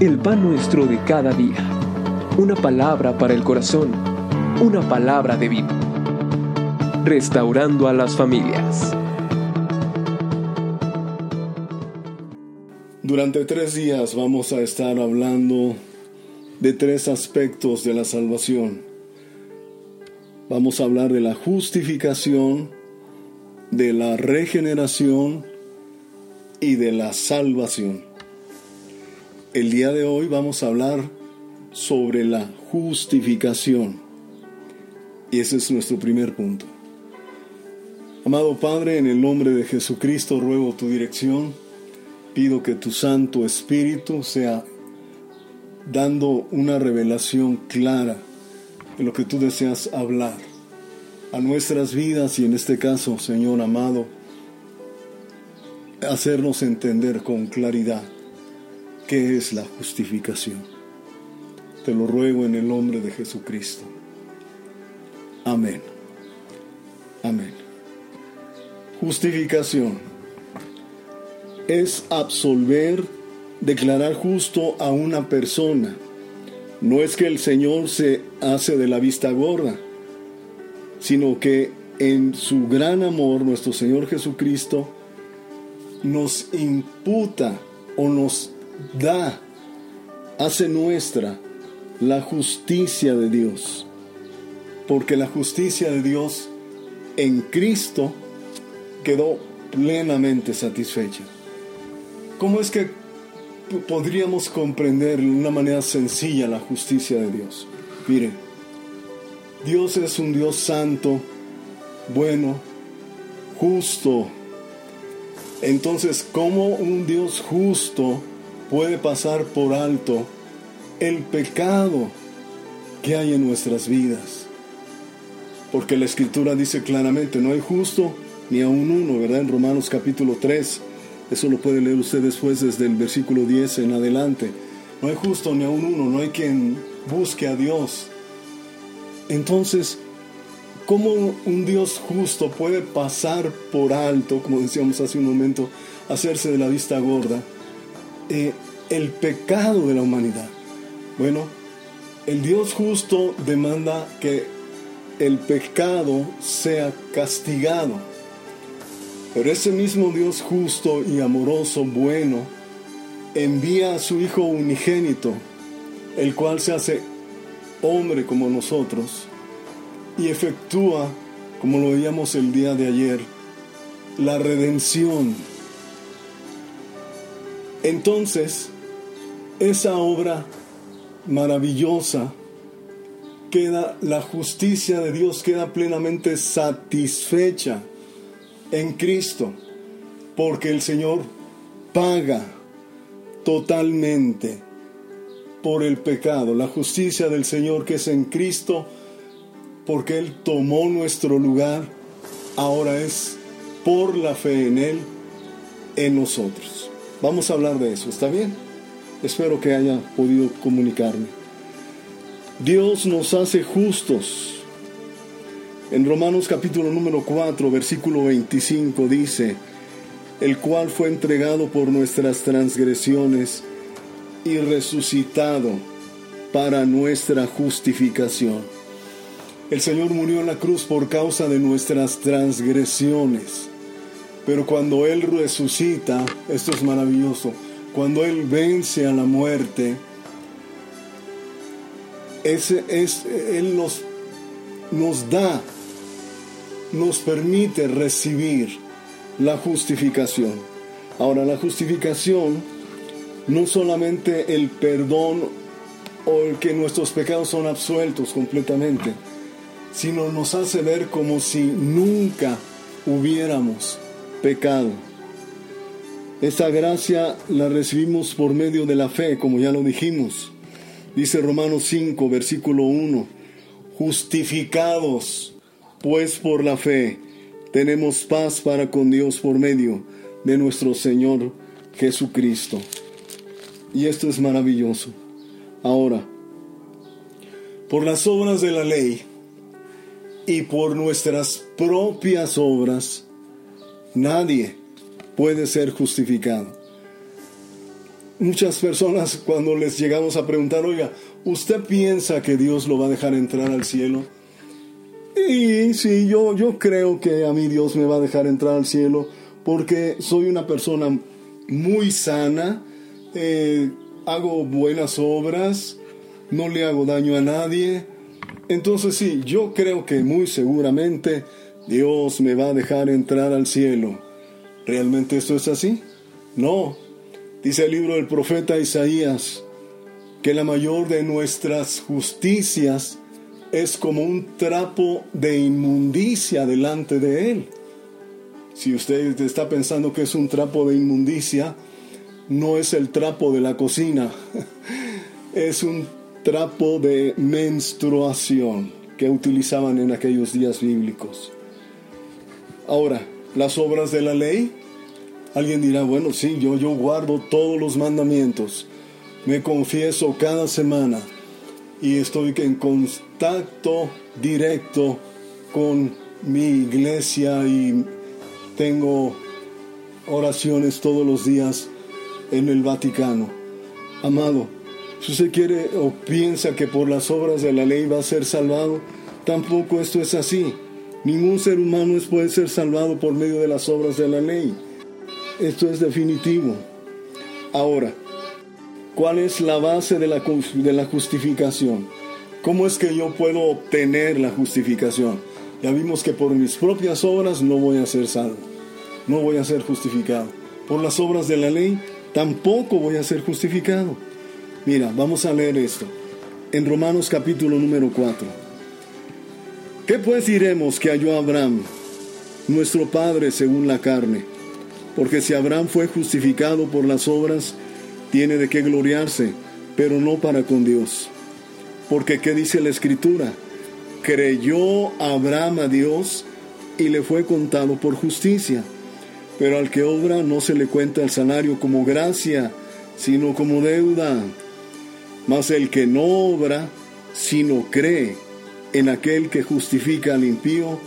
el pan nuestro de cada día. Una palabra para el corazón, una palabra de vida. Restaurando a las familias. Durante tres días vamos a estar hablando de tres aspectos de la salvación. Vamos a hablar de la justificación, de la regeneración y de la salvación. El día de hoy vamos a hablar sobre la justificación. Y ese es nuestro primer punto. Amado Padre, en el nombre de Jesucristo ruego tu dirección. Pido que tu Santo Espíritu sea dando una revelación clara de lo que tú deseas hablar a nuestras vidas y en este caso, Señor amado, hacernos entender con claridad ¿Qué es la justificación? Te lo ruego en el nombre de Jesucristo. Amén. Amén. Justificación es absolver, declarar justo a una persona. No es que el Señor se hace de la vista gorda, sino que en su gran amor nuestro Señor Jesucristo nos imputa o nos da, hace nuestra la justicia de Dios. Porque la justicia de Dios en Cristo quedó plenamente satisfecha. ¿Cómo es que podríamos comprender de una manera sencilla la justicia de Dios? Mire, Dios es un Dios santo, bueno, justo. Entonces, ¿cómo un Dios justo puede pasar por alto el pecado que hay en nuestras vidas. Porque la escritura dice claramente, no hay justo ni aun uno, ¿verdad? En Romanos capítulo 3, eso lo puede leer usted después desde el versículo 10 en adelante. No hay justo ni aun uno, no hay quien busque a Dios. Entonces, ¿cómo un Dios justo puede pasar por alto, como decíamos hace un momento, hacerse de la vista gorda? Eh, el pecado de la humanidad. Bueno, el Dios justo demanda que el pecado sea castigado. Pero ese mismo Dios justo y amoroso, bueno, envía a su Hijo unigénito, el cual se hace hombre como nosotros, y efectúa, como lo veíamos el día de ayer, la redención entonces, esa obra maravillosa queda, la justicia de Dios queda plenamente satisfecha en Cristo, porque el Señor paga totalmente por el pecado, la justicia del Señor que es en Cristo, porque Él tomó nuestro lugar, ahora es por la fe en Él, en nosotros. Vamos a hablar de eso, ¿está bien? Espero que haya podido comunicarme. Dios nos hace justos. En Romanos capítulo número 4, versículo 25 dice, el cual fue entregado por nuestras transgresiones y resucitado para nuestra justificación. El Señor murió en la cruz por causa de nuestras transgresiones pero cuando Él resucita, esto es maravilloso, cuando Él vence a la muerte, ese es, Él nos, nos da, nos permite recibir la justificación. Ahora, la justificación no solamente el perdón o el que nuestros pecados son absueltos completamente, sino nos hace ver como si nunca hubiéramos pecado. Esa gracia la recibimos por medio de la fe, como ya lo dijimos. Dice Romanos 5, versículo 1, justificados pues por la fe, tenemos paz para con Dios por medio de nuestro Señor Jesucristo. Y esto es maravilloso. Ahora, por las obras de la ley y por nuestras propias obras, Nadie puede ser justificado. muchas personas cuando les llegamos a preguntar, oiga, ¿usted piensa que Dios lo va a dejar entrar al cielo? Y sí, yo, yo creo que a mí Dios me va a dejar entrar al cielo porque soy una persona muy sana, eh, hago buenas obras, no le hago daño a nadie. Entonces sí, yo creo que muy seguramente Dios me va a dejar entrar al cielo. ¿Realmente esto es así? No. Dice el libro del profeta Isaías que la mayor de nuestras justicias es como un trapo de inmundicia delante de Él. Si usted está pensando que es un trapo de inmundicia, no es el trapo de la cocina, es un trapo de menstruación que utilizaban en aquellos días bíblicos. Ahora, las obras de la ley, alguien dirá, bueno, sí, yo, yo guardo todos los mandamientos, me confieso cada semana y estoy en contacto directo con mi iglesia y tengo oraciones todos los días en el Vaticano. Amado, si usted quiere o piensa que por las obras de la ley va a ser salvado, tampoco esto es así. Ningún ser humano puede ser salvado por medio de las obras de la ley. Esto es definitivo. Ahora, ¿cuál es la base de la, de la justificación? ¿Cómo es que yo puedo obtener la justificación? Ya vimos que por mis propias obras no voy a ser salvo, no voy a ser justificado. Por las obras de la ley tampoco voy a ser justificado. Mira, vamos a leer esto. En Romanos capítulo número 4. ¿Qué pues diremos que halló Abraham, nuestro Padre según la carne? Porque si Abraham fue justificado por las obras, tiene de qué gloriarse, pero no para con Dios. Porque ¿qué dice la Escritura? creyó Abraham a Dios y le fue contado por justicia. Pero al que obra no se le cuenta el salario como gracia, sino como deuda. Mas el que no obra, sino cree en aquel que justifica al impío,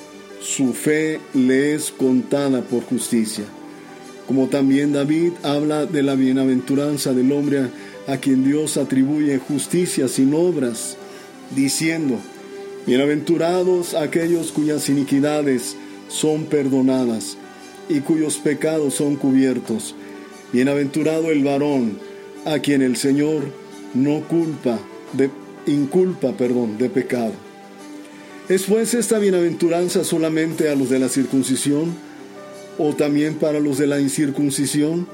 su fe le es contada por justicia. Como también David habla de la bienaventuranza del hombre a quien Dios atribuye justicia sin obras, diciendo, Bienaventurados aquellos cuyas iniquidades son perdonadas y cuyos pecados son cubiertos. Bienaventurado el varón a quien el Señor no culpa de inculpa, perdón, de pecado. ¿Es pues esta bienaventuranza solamente a los de la circuncisión o también para los de la incircuncisión?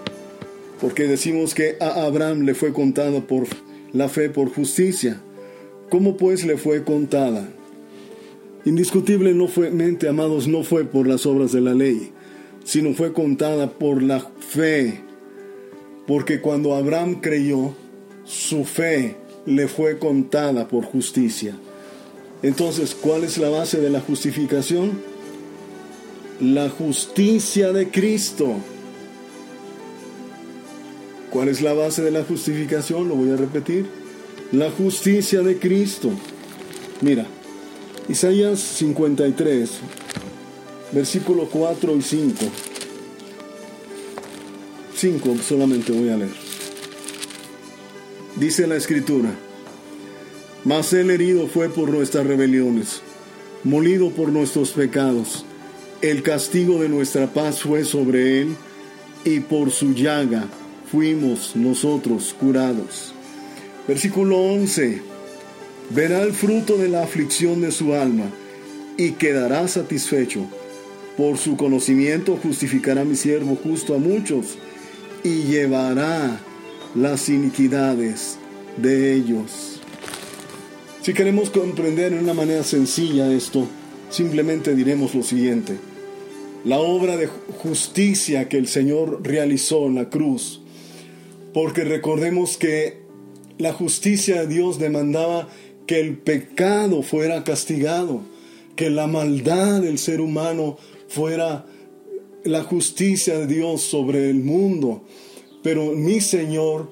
Porque decimos que a Abraham le fue contada por la fe por justicia. ¿Cómo pues le fue contada? Indiscutible no mente, amados, no fue por las obras de la ley, sino fue contada por la fe. Porque cuando Abraham creyó, su fe le fue contada por justicia. Entonces, ¿cuál es la base de la justificación? La justicia de Cristo. ¿Cuál es la base de la justificación? Lo voy a repetir. La justicia de Cristo. Mira, Isaías 53, versículo 4 y 5. 5 solamente voy a leer. Dice la escritura, mas el herido fue por nuestras rebeliones, molido por nuestros pecados. El castigo de nuestra paz fue sobre él, y por su llaga fuimos nosotros curados. Versículo 11 verá el fruto de la aflicción de su alma y quedará satisfecho. Por su conocimiento justificará mi siervo justo a muchos y llevará las iniquidades de ellos. Si queremos comprender de una manera sencilla esto, simplemente diremos lo siguiente. La obra de justicia que el Señor realizó en la cruz, porque recordemos que la justicia de Dios demandaba que el pecado fuera castigado, que la maldad del ser humano fuera la justicia de Dios sobre el mundo. Pero mi Señor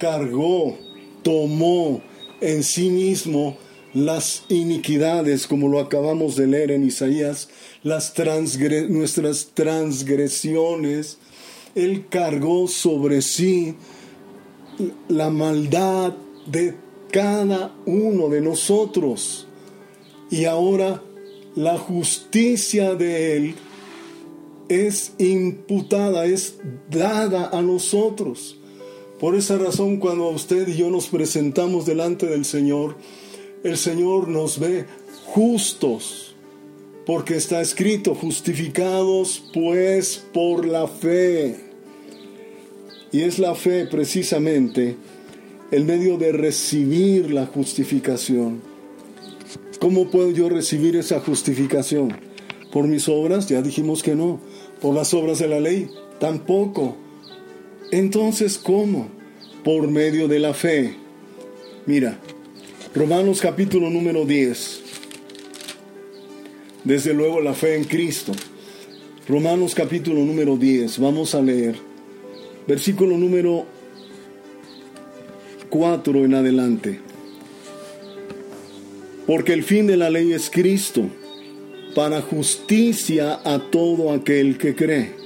cargó, tomó en sí mismo las iniquidades, como lo acabamos de leer en Isaías, las nuestras transgresiones. Él cargó sobre sí la maldad de cada uno de nosotros. Y ahora la justicia de Él es imputada, es dada a nosotros. Por esa razón, cuando usted y yo nos presentamos delante del Señor, el Señor nos ve justos, porque está escrito, justificados pues por la fe. Y es la fe precisamente el medio de recibir la justificación. ¿Cómo puedo yo recibir esa justificación? ¿Por mis obras? Ya dijimos que no. ¿Por las obras de la ley? Tampoco. Entonces, ¿cómo? Por medio de la fe. Mira, Romanos capítulo número 10. Desde luego la fe en Cristo. Romanos capítulo número 10. Vamos a leer. Versículo número 4 en adelante. Porque el fin de la ley es Cristo, para justicia a todo aquel que cree.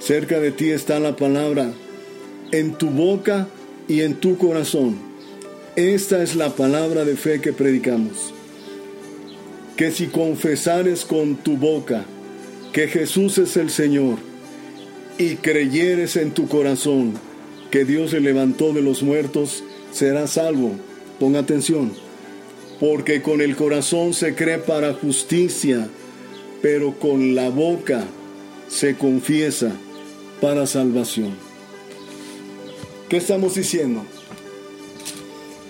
cerca de ti está la palabra, en tu boca y en tu corazón. Esta es la palabra de fe que predicamos. Que si confesares con tu boca que Jesús es el Señor y creyeres en tu corazón que Dios le levantó de los muertos, serás salvo Ponga atención, porque con el corazón se cree para justicia, pero con la boca se confiesa para salvación. ¿Qué estamos diciendo?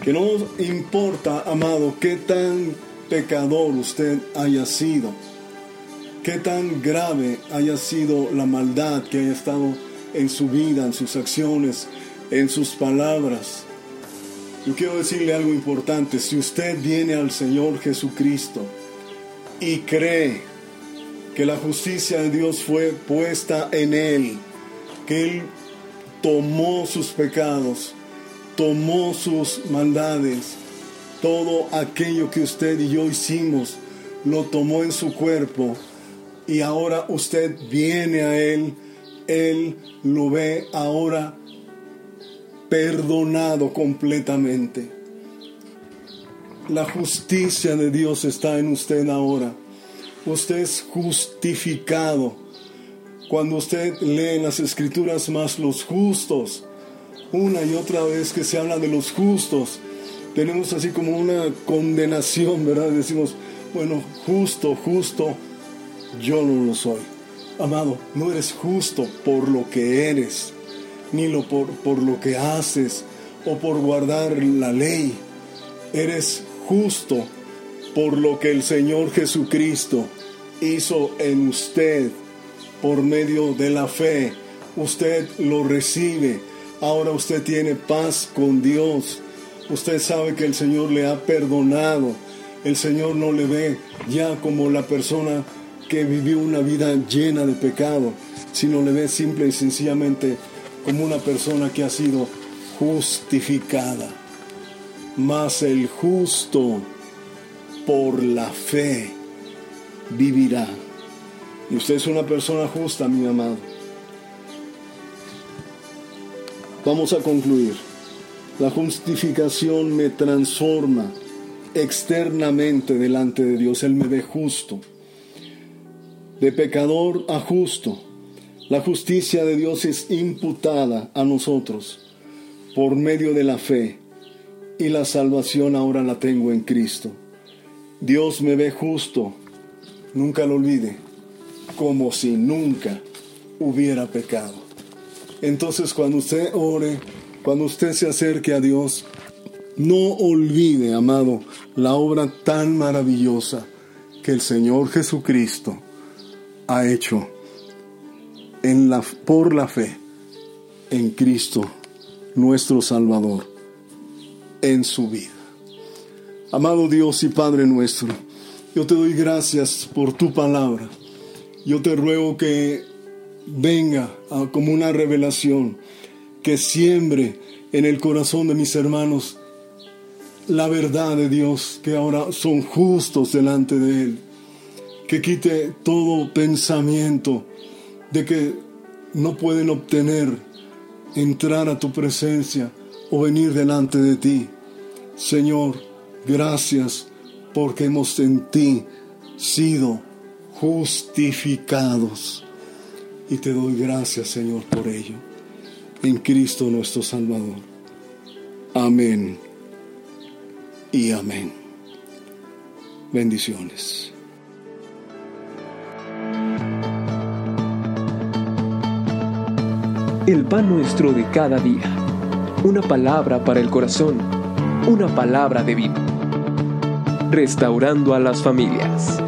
Que no importa, amado, qué tan pecador usted haya sido, qué tan grave haya sido la maldad que haya estado en su vida, en sus acciones, en sus palabras, yo quiero decirle algo importante. Si usted viene al Señor Jesucristo y cree que la justicia de Dios fue puesta en Él, Él tomó sus pecados, tomó sus maldades, todo aquello que usted y yo hicimos, lo tomó en su cuerpo y ahora usted viene a Él, Él lo ve ahora perdonado completamente. La justicia de Dios está en usted ahora. Usted es justificado. Cuando usted lee en las escrituras más los justos, una y otra vez que se habla de los justos, tenemos así como una condenación, ¿verdad? Decimos, bueno, justo, justo, yo no lo soy. Amado, no eres justo por lo que eres ni lo por, por lo que haces o por guardar la ley. Eres justo por lo que el Señor Jesucristo hizo en usted por medio de la fe. Usted lo recibe. Ahora usted tiene paz con Dios. Usted sabe que el Señor le ha perdonado. El Señor no le ve ya como la persona que vivió una vida llena de pecado, sino le ve simple y sencillamente como una persona que ha sido justificada. Mas el justo por la fe vivirá. Y usted es una persona justa, mi amado. Vamos a concluir. La justificación me transforma externamente delante de Dios. Él me ve justo. De pecador a justo la justicia de Dios es imputada a nosotros por medio de la fe y la salvación ahora la tengo en Cristo. Dios me ve justo, nunca lo olvide, como si nunca hubiera pecado. Entonces cuando usted ore, cuando usted se acerque a Dios, no olvide, amado, la obra tan maravillosa que el Señor Jesucristo ha hecho en la, por la fe en Cristo nuestro Salvador en su vida. Amado Dios y Padre nuestro, yo te doy gracias por tu palabra. Yo te ruego que venga como una revelación, que siembre en el corazón de mis hermanos la verdad de Dios, que ahora son justos delante de Él, que quite todo pensamiento de que no pueden obtener entrar a tu presencia o venir delante de ti. Señor, gracias porque hemos en ti sido justificados. Y te doy gracias, Señor, por ello. En Cristo nuestro Salvador. Amén y amén. Bendiciones. El pan nuestro de cada día. Una palabra para el corazón. Una palabra de vida. Restaurando a las familias.